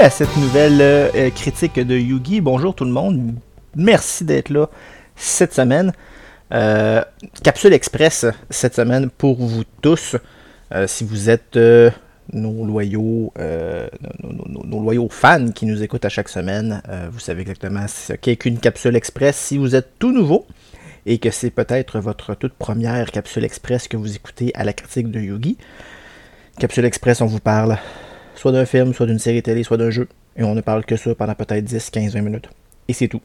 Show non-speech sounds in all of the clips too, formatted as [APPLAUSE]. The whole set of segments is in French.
à cette nouvelle euh, critique de Yugi. Bonjour tout le monde, merci d'être là cette semaine. Euh, capsule express cette semaine pour vous tous. Euh, si vous êtes nos loyaux, nos, nos, loyaux fans qui nous écoutent à chaque semaine, vous savez exactement ce qu'est qu'une capsule express. Si vous êtes tout nouveau et que c'est peut-être votre toute première capsule express que vous écoutez à la critique de Yugi, capsule express, on vous parle soit d'un film, soit d'une série télé, soit d'un jeu. Et on ne parle que ça pendant peut-être 10, 15, 20 minutes. Et c'est tout.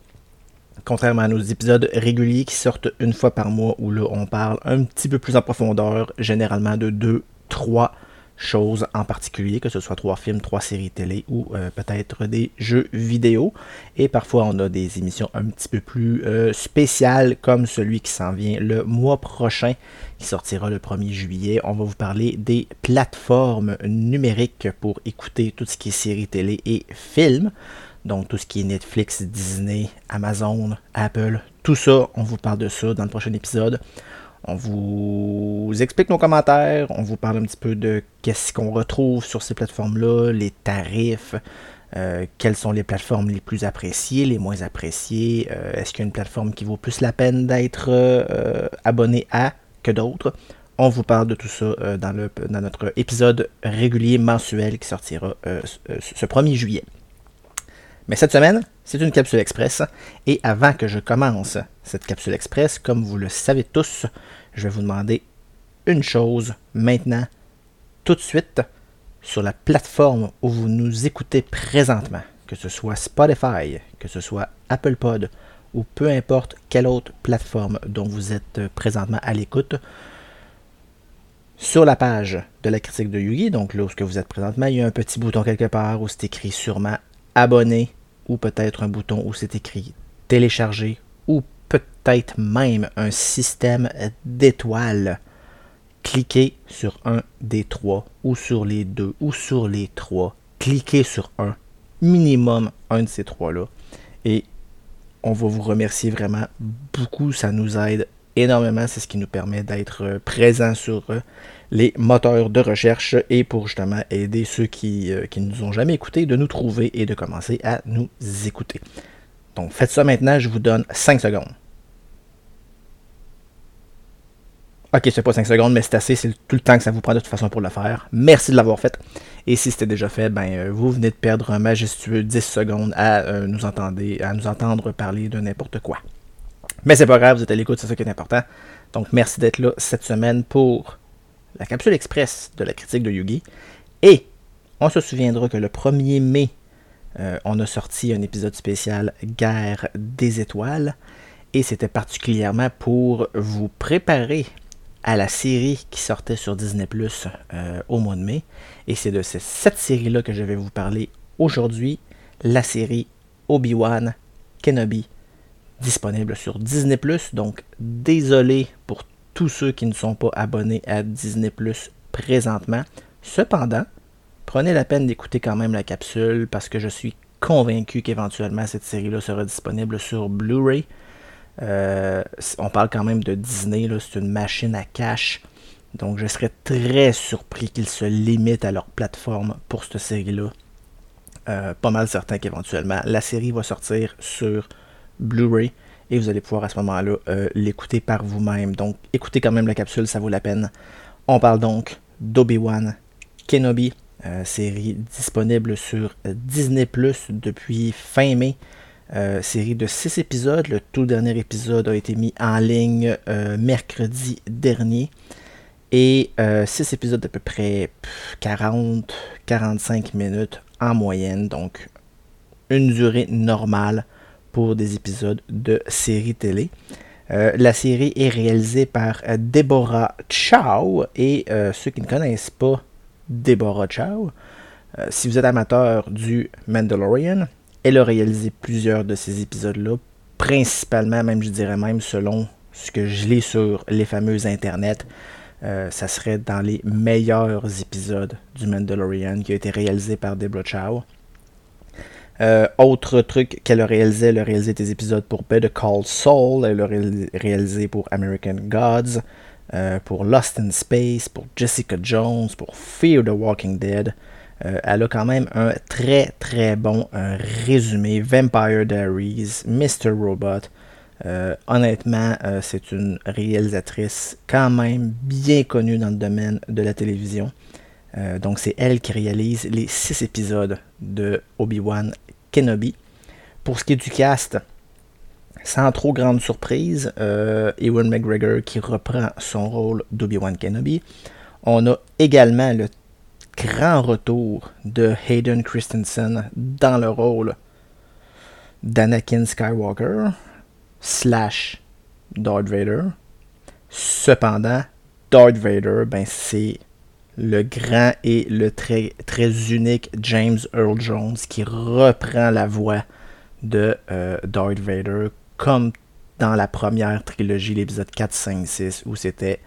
Contrairement à nos épisodes réguliers qui sortent une fois par mois, où là on parle un petit peu plus en profondeur, généralement de 2, 3 choses en particulier, que ce soit trois films, trois séries télé ou euh, peut-être des jeux vidéo. Et parfois on a des émissions un petit peu plus euh, spéciales comme celui qui s'en vient le mois prochain, qui sortira le 1er juillet. On va vous parler des plateformes numériques pour écouter tout ce qui est séries télé et films. Donc tout ce qui est Netflix, Disney, Amazon, Apple, tout ça, on vous parle de ça dans le prochain épisode. On vous explique nos commentaires, on vous parle un petit peu de qu'est-ce qu'on retrouve sur ces plateformes-là, les tarifs, euh, quelles sont les plateformes les plus appréciées, les moins appréciées, euh, est-ce qu'il y a une plateforme qui vaut plus la peine d'être euh, abonné à que d'autres? On vous parle de tout ça le, dans, notre épisode régulier mensuel qui sortira ce 1er juillet. Mais cette semaine, c'est une capsule express. Et avant que je commence cette capsule express, comme vous le savez tous, je vais vous demander une chose maintenant, tout de suite, sur la plateforme où vous nous écoutez présentement, que ce soit Spotify, que ce soit Apple Pod ou peu importe quelle autre plateforme dont vous êtes présentement à l'écoute. Sur la page de la critique de Yugi, donc là où vous êtes présentement, il y a un petit bouton quelque part où c'est écrit sûrement abonner ou peut-être un bouton où c'est écrit télécharger ou peut-être même un système d'étoiles. Cliquez sur un des trois ou sur les deux ou sur les trois. Cliquez sur un, minimum un de ces trois-là. Et on va vous remercier vraiment beaucoup. Ça nous aide énormément. C'est ce qui nous permet d'être présents sur les moteurs de recherche et pour justement aider ceux qui, euh, qui ne nous ont jamais écoutés de nous trouver et de commencer à nous écouter. Donc faites ça maintenant, je vous donne 5 secondes. Ok, c'est pas 5 secondes, mais c'est assez, c'est tout le temps que ça vous prend de toute façon pour le faire. Merci de l'avoir fait. Et si c'était déjà fait, ben euh, vous venez de perdre un majestueux 10 secondes à, euh, nous, entendre, à nous entendre parler de n'importe quoi. Mais c'est pas grave, vous êtes à l'écoute, c'est ça qui est important. Donc merci d'être là cette semaine pour la capsule express de la critique de Yugi. Et on se souviendra que le 1er mai, euh, on a sorti un épisode spécial Guerre des étoiles. Et c'était particulièrement pour vous préparer à la série qui sortait sur Disney Plus euh, au mois de mai. Et c'est de cette série-là que je vais vous parler aujourd'hui. La série Obi-Wan Kenobi, disponible sur Disney. Donc désolé pour tous ceux qui ne sont pas abonnés à Disney présentement. Cependant, prenez la peine d'écouter quand même la capsule parce que je suis convaincu qu'éventuellement cette série-là sera disponible sur Blu-ray. Euh, on parle quand même de Disney, c'est une machine à cash. Donc je serais très surpris qu'ils se limitent à leur plateforme pour cette série-là. Euh, pas mal certain qu'éventuellement la série va sortir sur Blu-ray et vous allez pouvoir à ce moment-là euh, l'écouter par vous-même. Donc écoutez quand même la capsule, ça vaut la peine. On parle donc d'Obi-Wan Kenobi, euh, série disponible sur Disney Plus depuis fin mai. Euh, série de 6 épisodes. Le tout dernier épisode a été mis en ligne mercredi dernier. Et 6 épisodes d'à peu près 40-45 minutes en moyenne. Donc une durée normale pour des épisodes de série télé. Euh, la série est réalisée par euh, Deborah Chow et euh, ceux qui ne connaissent pas Deborah Chow, si vous êtes amateur du Mandalorian, elle a réalisé plusieurs de ces épisodes-là, principalement, même je dirais même selon ce que je lis sur les fameux internets, ça serait dans les meilleurs épisodes du Mandalorian qui a été réalisé par Deborah Chow. Euh, autre truc qu'elle a réalisé, elle a réalisé des épisodes pour Better Call Saul, elle a réalisé pour American Gods, euh, pour Lost in Space, pour Jessica Jones, pour Fear the Walking Dead. elle a quand même un très très bon résumé. Vampire Diaries, Mr. Robot. honnêtement, c'est une réalisatrice quand même bien connue dans le domaine de la télévision. Donc c'est elle qui réalise les six épisodes de Obi-Wan Kenobi. Pour ce qui est du cast, sans trop grande surprise, euh, Ewan McGregor qui reprend son rôle d'Obi-Wan Kenobi. On a également le grand retour de Hayden Christensen dans le rôle d'Anakin Skywalker slash Darth Vader. Cependant, Darth Vader, ben c'est le grand et le très, unique James Earl Jones qui reprend la voix de euh, Darth Vader comme dans la première trilogie, l'épisode 4, 5, 6, où c'était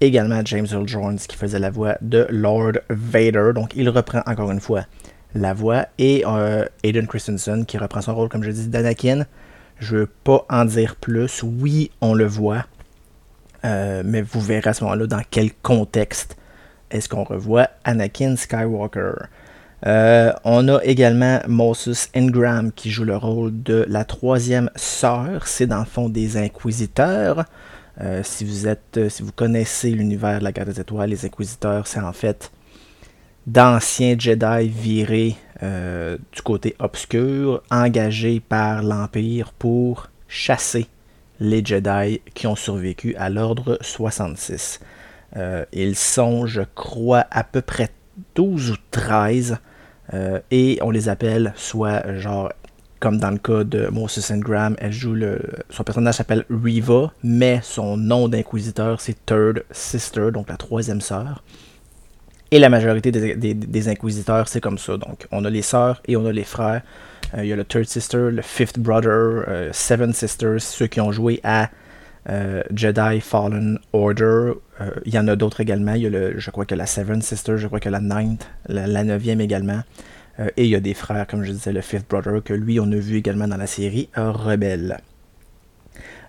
également James Earl Jones qui faisait la voix de Lord Vader. Donc il reprend encore une fois la voix. Et euh, Aiden Christensen qui reprend son rôle, comme je dis, d'Anakin. Je ne veux pas en dire plus. Oui, on le voit. Euh, mais vous verrez à ce moment-là dans quel contexte est-ce qu'on revoit Anakin Skywalker? Euh, on a également Moses Ingram qui joue le rôle de la troisième sœur. C'est dans le fond des inquisiteurs. Euh, si vous êtes, euh, si vous connaissez l'univers de la Garde des Étoiles, les inquisiteurs, c'est en fait d'anciens Jedi virés du côté obscur, engagés par l'Empire pour chasser les Jedi qui ont survécu à l'ordre 66. Ils sont, je crois, à peu près 12 ou 13 euh, et on les appelle soit genre comme dans le cas de Moses Graham, elle joue le. Son personnage s'appelle Riva, mais son nom d'inquisiteur c'est Third Sister, donc la troisième sœur. Et la majorité des, inquisiteurs, c'est comme ça. Donc, on a les sœurs et on a les frères. Euh, il y a le Third Sister, le Fifth Brother, euh, Seven Sisters, ceux qui ont joué à Jedi Fallen Order. Il y en a d'autres également. Il y a le, je crois que la Seven Sister, je crois que la Ninth, la, neuvième également. Euh, et il y a des frères, comme je disais, le Fifth Brother, que lui, on a vu également dans la série Rebelle.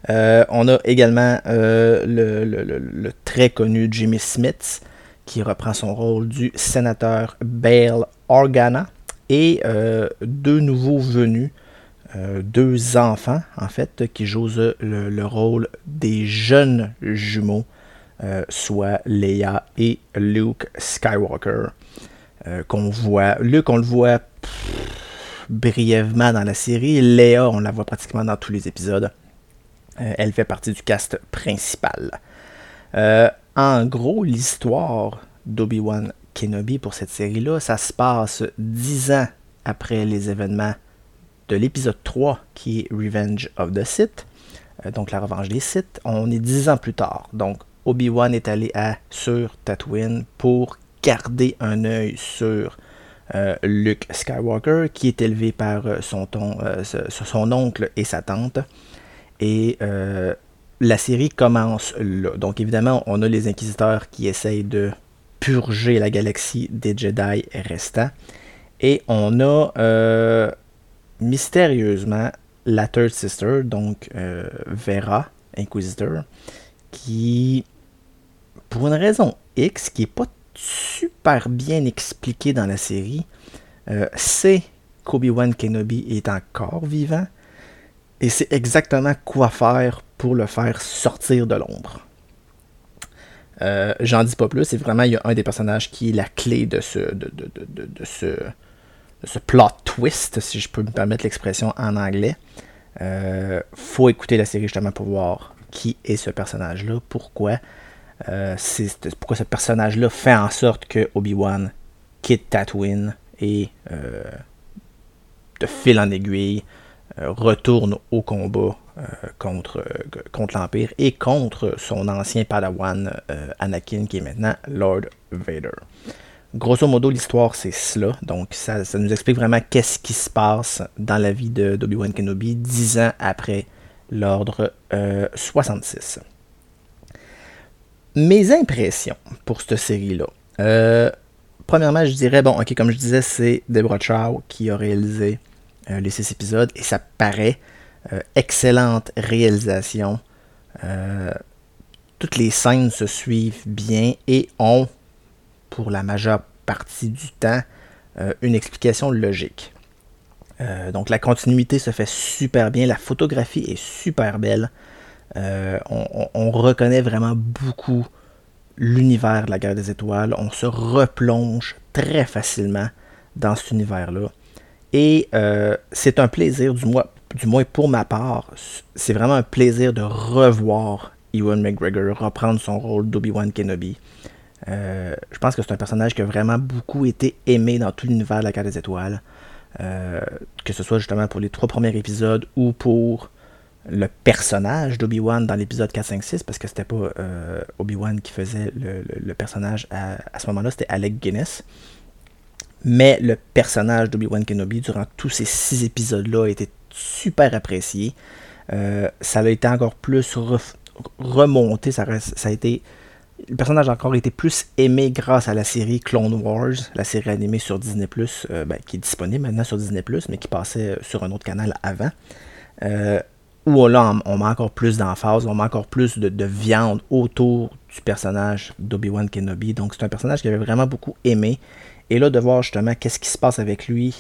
Euh, on a également euh, le, très connu Jimmy Smith, qui reprend son rôle du sénateur Bale Organa, et deux nouveaux venus, deux enfants, en fait, qui jouent le, rôle des jeunes jumeaux, soit Leia et Luke Skywalker. Euh. Luc, on le voit brièvement dans la série. Léa, on la voit pratiquement dans tous les épisodes. Euh, elle fait partie du cast principal. Euh, en gros, l'histoire d'Obi-Wan Kenobi pour cette série-là, ça se passe dix ans après les événements de l'épisode 3 qui est Revenge of the Sith, donc la revanche des Sith. On est dix ans plus tard. Donc Obi-Wan est allé à sur Tatooine pour garder un œil sur euh, Luke Skywalker, qui est élevé par euh, son, euh, son oncle et sa tante. Et la série commence là. Donc évidemment, on a les inquisiteurs qui essayent de purger la galaxie des Jedi restants. Et on a mystérieusement la Third Sister, donc Vera, Inquisitor, qui, pour une raison X, qui n'est pas super bien expliqué dans la série, euh, c'est qu'Obi-Wan Kenobi est encore vivant et c'est exactement quoi faire pour le faire sortir de l'ombre. Euh, j'en dis pas plus, c'est vraiment il y a un des personnages qui est la clé de, ce, ce plot twist, si je peux me permettre l'expression en anglais. Euh, faut écouter la série justement pour voir qui est ce personnage-là, pourquoi. Euh, pourquoi ce personnage-là fait en sorte que Obi-Wan quitte Tatooine et euh, de fil en aiguille euh, retourne au combat contre, contre l'Empire et contre son ancien padawan Anakin qui est maintenant Lord Vader. Grosso modo, l'histoire c'est cela. Donc ça, ça, nous explique vraiment qu'est-ce qui se passe dans la vie d'Obi-Wan Kenobi dix ans après l'ordre 66 mes impressions pour cette série-là. Euh, premièrement, je dirais, bon, ok, comme je disais, c'est Deborah Chow qui a réalisé euh, les six épisodes et ça paraît. Euh, excellente réalisation. toutes les scènes se suivent bien et ont, pour la majeure partie du temps, une explication logique. donc la continuité se fait super bien, la photographie est super belle. on, reconnaît vraiment beaucoup l'univers de la guerre des étoiles. On se replonge très facilement dans cet univers-là. Et c'est un plaisir, du moins, du moins pour ma part, c'est vraiment un plaisir de revoir Ewan McGregor reprendre son rôle d'Obi-Wan Kenobi. Euh, je pense que c'est un personnage qui a vraiment beaucoup été aimé dans tout l'univers de la carte des étoiles. Euh, que ce soit justement pour les trois premiers épisodes ou pour le personnage d'Obi-Wan dans l'épisode 4, 5, 6, parce que c'était pas euh, Obi-Wan qui faisait le, personnage à, ce moment-là, c'était Alec Guinness. Mais le personnage d'Obi-Wan Kenobi, durant tous ces six épisodes-là, a été super apprécié. ça a été encore plus remonté. Ça a été. Le personnage a encore été plus aimé grâce à la série Clone Wars, la série animée sur Disney, euh, ben, qui est disponible maintenant sur Disney, mais qui passait sur un autre canal avant. Euh, où là, on, met encore plus d'emphase, on met encore plus de, viande autour du personnage d'Obi-Wan Kenobi. Donc, c'est un personnage que j'avais vraiment beaucoup aimé. Et là, de voir justement qu'est-ce qui se passe avec lui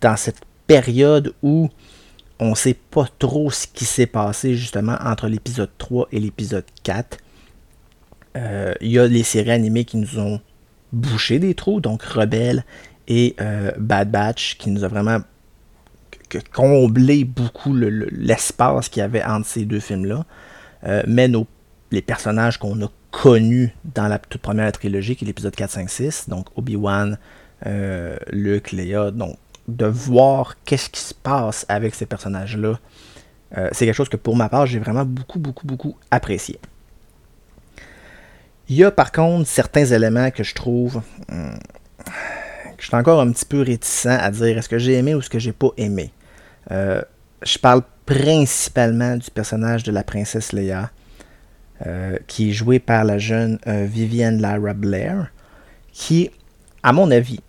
dans cette période où on ne sait pas trop ce qui s'est passé justement entre l'épisode 3 et l'épisode 4. Euh, il y a les séries animées qui nous ont bouché des trous, donc Rebelle et euh, Bad Batch, qui nous a vraiment comblé beaucoup l'espace qu'il y avait entre ces deux films-là. Euh, mais nos, les personnages qu'on a connus dans la toute première trilogie, qui est l'épisode 4, 5, 6, donc Obi-Wan, Luke, Leia, donc de voir qu'est-ce qui se passe avec ces personnages-là, c'est quelque chose que pour ma part, j'ai vraiment beaucoup, beaucoup, beaucoup apprécié. Il y a par contre certains éléments que je trouve hum, que je suis encore un petit peu réticent à dire est-ce que j'ai aimé ou est-ce que j'ai pas aimé? Euh, je parle principalement du personnage de la princesse Leia, euh, qui est joué par la jeune Vivienne Lara Blair, qui, à mon avis,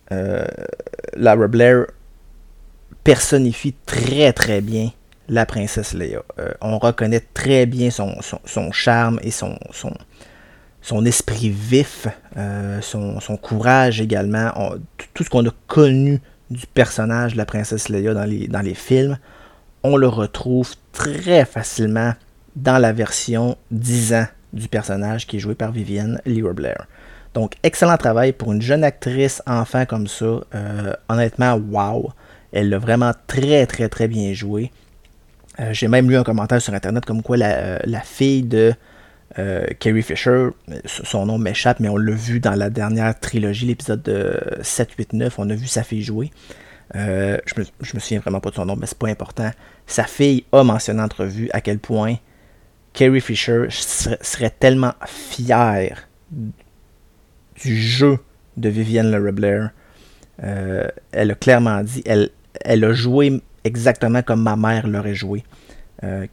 Lara Blair personnifie très très bien la princesse Leia. Euh, on reconnaît très bien son, charme et son, son esprit vif, euh, son, courage également, tout ce qu'on a connu du personnage de la princesse Leia dans les, films, on le retrouve très facilement dans la version 10 ans du personnage qui est joué par Vivienne Lear Blair. Donc, excellent travail pour une jeune actrice enfant comme ça. Euh, honnêtement, wow. Elle l'a vraiment très très très bien joué. Euh, j'ai même lu un commentaire sur internet comme quoi la, fille de euh, Carrie Fisher, son nom m'échappe, mais on l'a vu dans la dernière trilogie, l'épisode de 7, 8, 9, on a vu sa fille jouer. je, me, me souviens vraiment pas de son nom, mais c'est pas important. Sa fille a mentionné en entrevue à quel point Carrie Fisher serait, tellement fière du jeu de Vivienne Le Blair. elle a clairement dit, elle a joué exactement comme ma mère l'aurait joué. Euh,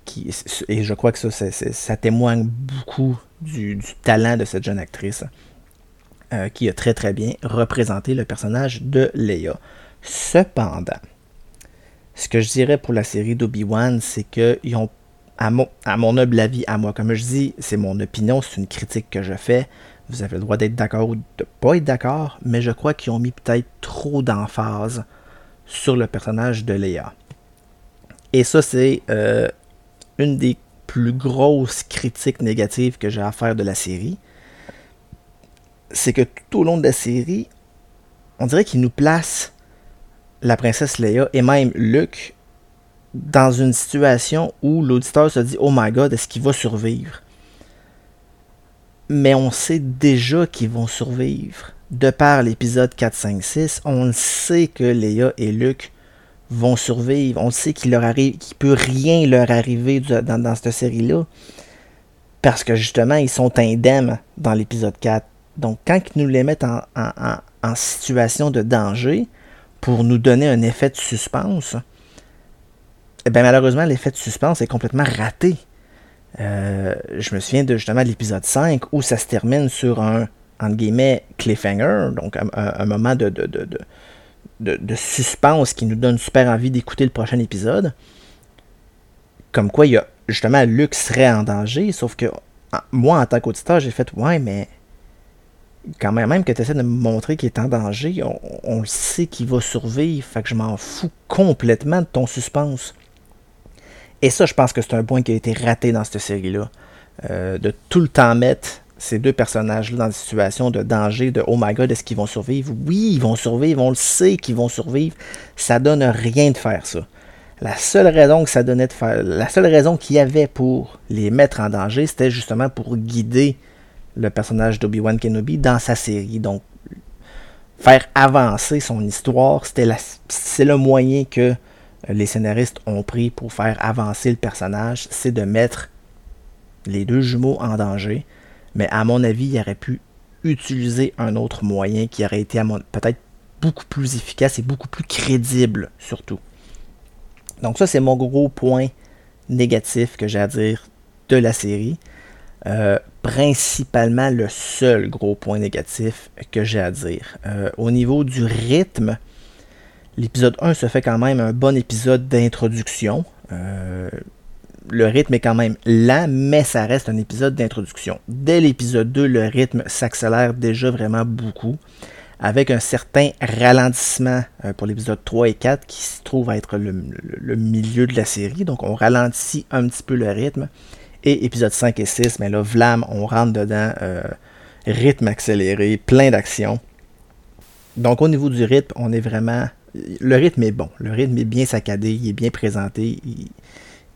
et je crois que ça, ça témoigne beaucoup du, talent de cette jeune actrice euh, qui a très très bien représenté le personnage de Leia. Cependant, ce que je dirais pour la série d'Obi-Wan, c'est qu'ils ont, à mon, humble avis, à moi, comme je dis, c'est mon opinion, c'est une critique que je fais. Vous avez le droit d'être d'accord ou de ne pas être d'accord, mais je crois qu'ils ont mis peut-être trop d'emphase sur le personnage de Léa. Et ça, c'est euh, une des plus grosses critiques négatives que j'ai à faire de la série. C'est que tout au long de la série, on dirait qu'il nous place la princesse Leia et même Luke dans une situation où l'auditeur se dit Oh my god, est-ce qu'il va survivre? Mais on sait déjà qu'ils vont survivre de par l'épisode 4, 5, 6, on sait que Léa et Luke vont survivre. On sait qu'il leur arrive, qu'il peut rien leur arriver dans, cette série-là. Parce que justement, ils sont indemnes dans l'épisode 4. Donc, quand ils nous les mettent en, situation de danger pour nous donner un effet de suspense, eh bien, malheureusement, l'effet de suspense est complètement raté. Euh, je me souviens de justement l'épisode 5 où ça se termine sur un entre guillemets, cliffhanger, donc un, moment de, de, suspense qui nous donne super envie d'écouter le prochain épisode. Comme quoi, il y a justement Luke serait en danger, sauf que moi, en tant qu'auditeur, j'ai fait Ouais, mais quand même, même que tu essaies de me montrer qu'il est en danger, on, le sait qu'il va survivre, fait que je m'en fous complètement de ton suspense. Et ça, je pense que c'est un point qui a été raté dans cette série-là. Euh, de tout le temps mettre ces deux personnages-là dans des situations de danger, de oh my god, est-ce qu'ils vont survivre? Oui, ils vont survivre, on le sait qu'ils vont survivre. Ça donne rien de faire ça. La seule raison que ça donnait de faire, la seule raison qu'il y avait pour les mettre en danger, c'était justement pour guider le personnage d'Obi-Wan Kenobi dans sa série. Donc, faire avancer son histoire, c'est le moyen que les scénaristes ont pris pour faire avancer le personnage, c'est de mettre les deux jumeaux en danger. Mais à mon avis, il aurait pu utiliser un autre moyen qui aurait été peut-être beaucoup plus efficace et beaucoup plus crédible surtout. Donc ça, c'est mon gros point négatif que j'ai à dire de la série. Euh, principalement le seul gros point négatif que j'ai à dire. Euh, au niveau du rythme, l'épisode 1 se fait quand même un bon épisode d'introduction. Euh, le rythme est quand même lent, mais ça reste un épisode d'introduction. Dès l'épisode 2, le rythme s'accélère déjà vraiment beaucoup, avec un certain ralentissement pour l'épisode 3 et 4 qui se trouve à être le, milieu de la série. Donc on ralentit un petit peu le rythme. Et épisode 5 et 6, mais là, Vlam, on rentre dedans, euh, rythme accéléré, plein d'actions. Donc au niveau du rythme, on est vraiment... Le rythme est bon, le rythme est bien saccadé, il est bien présenté,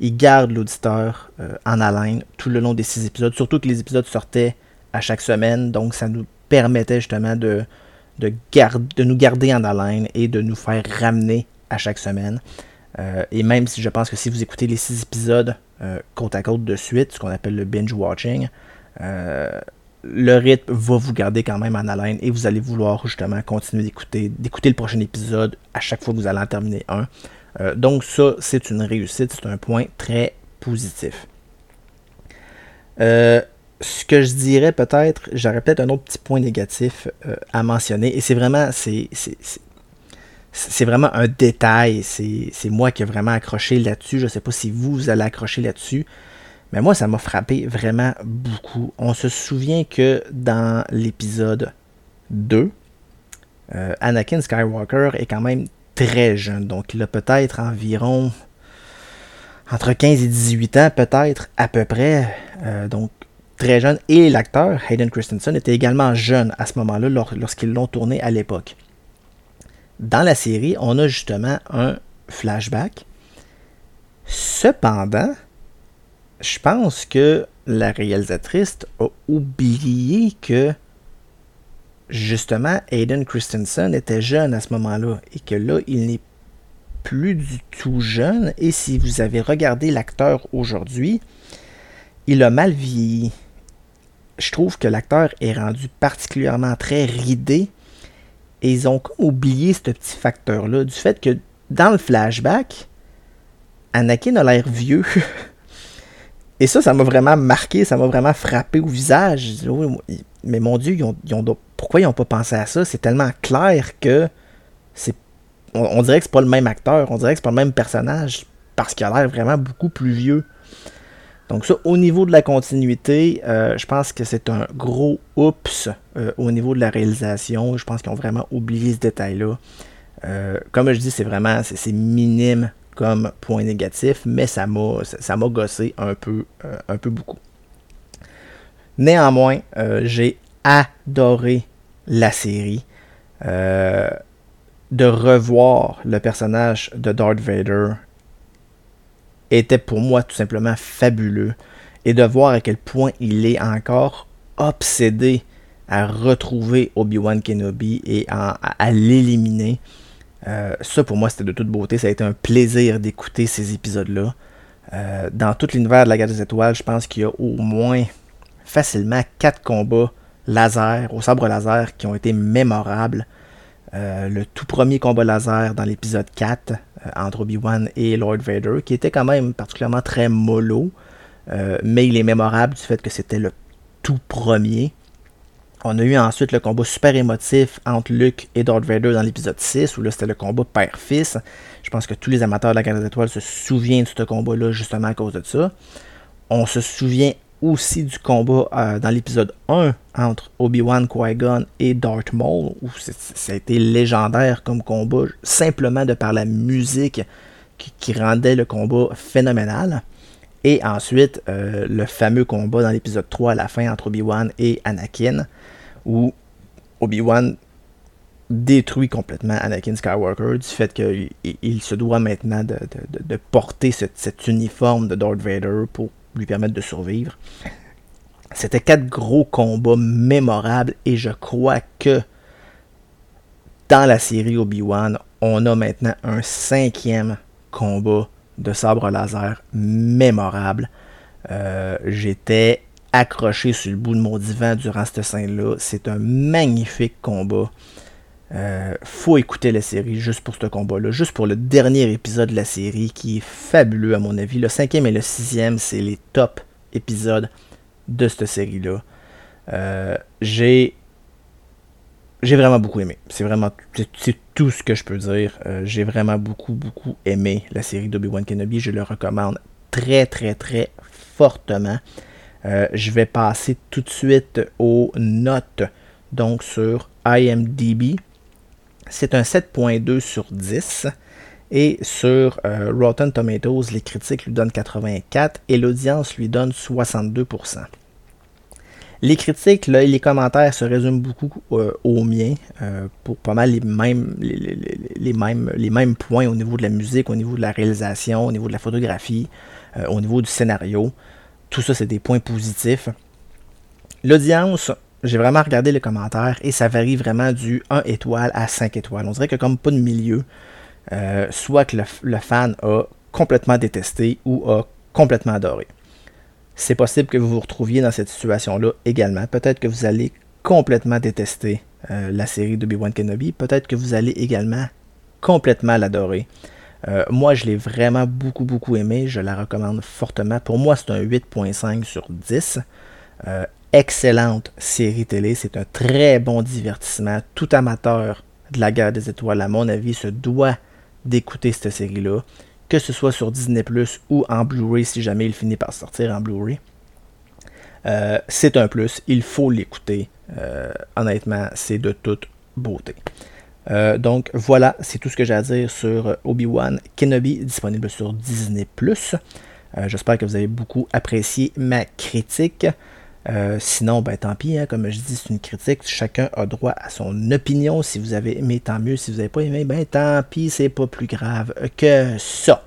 garde l'auditeur euh, en haleine tout le long des six épisodes, surtout que les épisodes sortaient à chaque semaine, donc ça nous permettait justement de, de, de nous garder en haleine et de nous faire ramener à chaque semaine. Euh, et même si je pense que si vous écoutez les six épisodes euh, côte à côte de suite, ce qu'on appelle le binge watching, le rythme va vous garder quand même en haleine et vous allez vouloir justement continuer d'écouter, d'écouter le prochain épisode à chaque fois que vous allez en terminer un. Donc ça, c'est une réussite, c'est un point très positif. ce que je dirais peut-être, j'aurais peut-être un autre petit point négatif à mentionner, et c'est vraiment, c'est, c'est vraiment un détail. C'est moi qui ai vraiment accroché là-dessus. Je ne sais pas si vous, vous allez accrocher là-dessus. Mais moi, ça m'a frappé vraiment beaucoup. On se souvient que dans l'épisode 2, euh, Anakin Skywalker est quand même très jeune. Donc, il a peut-être environ entre 15 et 18 ans, peut-être à peu près. Euh, donc, très jeune. Et l'acteur, Hayden Christensen, était également jeune à ce moment-là lorsqu'ils l'ont tourné à l'époque dans la série, on a justement un flashback. Cependant, je pense que la réalisatrice a oublié que justement Aiden Christensen était jeune à ce moment-là et que là, il n'est plus du tout jeune. Et si vous avez regardé l'acteur aujourd'hui, il a mal vieilli. Je trouve que l'acteur est rendu particulièrement très ridé et ils ont oublié ce petit facteur-là, du fait que dans le flashback, Anakin a l'air vieux. [LAUGHS] Et ça, ça m'a vraiment marqué, ça m'a vraiment frappé au visage. mais mon Dieu, pourquoi ils n'ont pas pensé à ça? C'est tellement clair que c'est. On, dirait que c'est pas le même acteur, on dirait que c'est pas le même personnage, parce qu'il a l'air vraiment beaucoup plus vieux. Donc ça, au niveau de la continuité, euh, je pense que c'est un gros oups euh, au niveau de la réalisation. Je pense qu'ils ont vraiment oublié ce détail-là. Euh, comme je dis, c'est vraiment c'est minime comme point négatif, mais ça m'a gossé un peu, un peu beaucoup. Néanmoins, j'ai adoré la série. de revoir le personnage de Darth Vader était pour moi tout simplement fabuleux. Et de voir à quel point il est encore obsédé à retrouver Obi-Wan Kenobi et à, l'éliminer. Euh, ça pour moi c'était de toute beauté. Ça a été un plaisir d'écouter ces épisodes-là. Euh, dans tout l'univers de la guerre des étoiles, je pense qu'il y a au moins facilement quatre combats laser, au sabre laser, qui ont été mémorables. Euh, le tout premier combat laser dans l'épisode 4 euh, entre Obi-Wan et Lord Vader, qui était quand même particulièrement très mollo, mais il est mémorable du fait que c'était le tout premier. On a eu ensuite le combat super émotif entre Luke et Darth Vader dans l'épisode 6, où là c'était le combat père-fils. Je pense que tous les amateurs de la Guerre des Étoiles se souviennent de ce combat-là justement à cause de ça. On se souvient aussi du combat euh, dans l'épisode 1 entre Obi-Wan, Qui-Gon et Darth Maul, où ça a été légendaire comme combat, simplement de par la musique qui, rendait le combat phénoménal. Et ensuite, euh, le fameux combat dans l'épisode 3 à la fin entre Obi-Wan et Anakin, où Obi-Wan détruit complètement Anakin Skywalker du fait qu'il se doit maintenant de, porter cet uniforme de Darth Vader pour lui permettre de survivre. C'était quatre gros combats mémorables et je crois que dans la série Obi-Wan, on a maintenant un cinquième combat de sabre laser mémorable. Euh, j'étais accroché sur le bout de mon divan durant cette scène-là. C'est un magnifique combat. Euh, faut écouter la série juste pour ce combat-là, juste pour le dernier épisode de la série qui est fabuleux à mon avis. Le cinquième et le sixième, c'est les top épisodes de cette série-là. Euh, j'ai j'ai vraiment beaucoup aimé. C'est vraiment c'est tout ce que je peux dire. Euh, j'ai vraiment beaucoup beaucoup aimé la série d'Obi-Wan Kenobi. Je le recommande très très très fortement. Je vais passer tout de suite aux notes donc sur IMDb c'est un 7.2 sur 10. Et sur euh, Rotten Tomatoes, les critiques lui donnent 84 et l'audience lui donne 62%. Les critiques et les commentaires se résument beaucoup euh, aux miens euh, pour pas mal les mêmes, les, mêmes, les mêmes points au niveau de la musique, au niveau de la réalisation, au niveau de la photographie, au niveau du scénario. Tout ça, c'est des points positifs. L'audience, j'ai vraiment regardé les commentaires et ça varie vraiment du 1 étoile à 5 étoiles. On dirait que comme pas de milieu, euh, soit que le, fan a complètement détesté ou a complètement adoré. C'est possible que vous vous retrouviez dans cette situation-là également. Peut-être que vous allez complètement détester euh, la série de Obi-Wan Kenobi. Peut-être que vous allez également complètement l'adorer. Euh, moi, je l'ai vraiment beaucoup, beaucoup aimé. Je la recommande fortement. Pour moi, c'est un 8.5 sur 10 excellente série télé. C'est un très bon divertissement. Tout amateur de la guerre des étoiles, à mon avis, se doit d'écouter cette série-là. Que ce soit sur Disney Plus ou en Blu-ray si jamais il finit par sortir en Blu-ray. Euh, c'est un plus, il faut l'écouter. Euh, honnêtement, c'est de toute beauté. Euh, donc voilà, c'est tout ce que j'ai à dire sur Obi-Wan Kenobi, disponible sur Disney Plus. J'espère que vous avez beaucoup apprécié ma critique. Euh, sinon, ben tant pis, hein, comme je dis, c'est une critique. Chacun a droit à son opinion. Si vous avez aimé, tant mieux. Si vous n'avez pas aimé, ben tant pis, c'est pas plus grave que ça.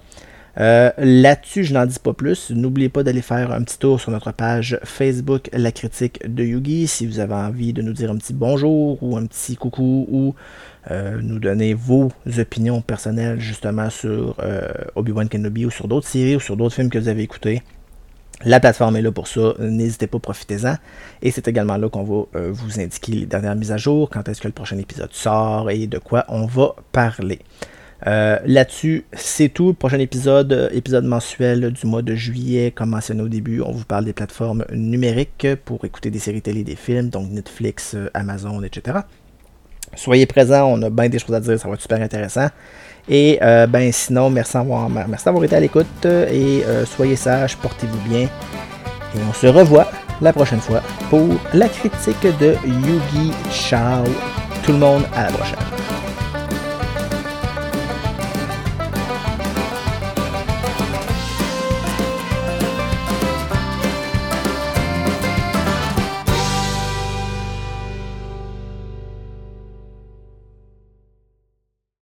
Euh, là-dessus, je n'en dis pas plus. N'oubliez pas d'aller faire un petit tour sur notre page Facebook La Critique de Yugi si vous avez envie de nous dire un petit bonjour ou un petit coucou ou euh, nous donner vos opinions personnelles justement sur Obi-Wan Kenobi ou sur d'autres séries ou sur d'autres films que vous avez écoutés. La plateforme est là pour ça, n'hésitez pas, profitez-en. Et c'est également là qu'on va euh, vous indiquer les dernières mises à jour, quand est-ce que le prochain épisode sort et de quoi on va parler. Euh, là-dessus, c'est tout. Prochain épisode, euh, épisode mensuel du mois de juillet, comme mentionné au début, on vous parle des plateformes numériques pour écouter des séries télé, des films, donc Netflix, Amazon, etc. Soyez présents, on a bien des choses à dire, ça va être super intéressant. Et euh, ben sinon, merci d'avoir, merci d'avoir été à l'écoute et euh, soyez sages, portez-vous bien. Et on se revoit la prochaine fois pour la critique de Yugi Chao. Tout le monde, à la prochaine.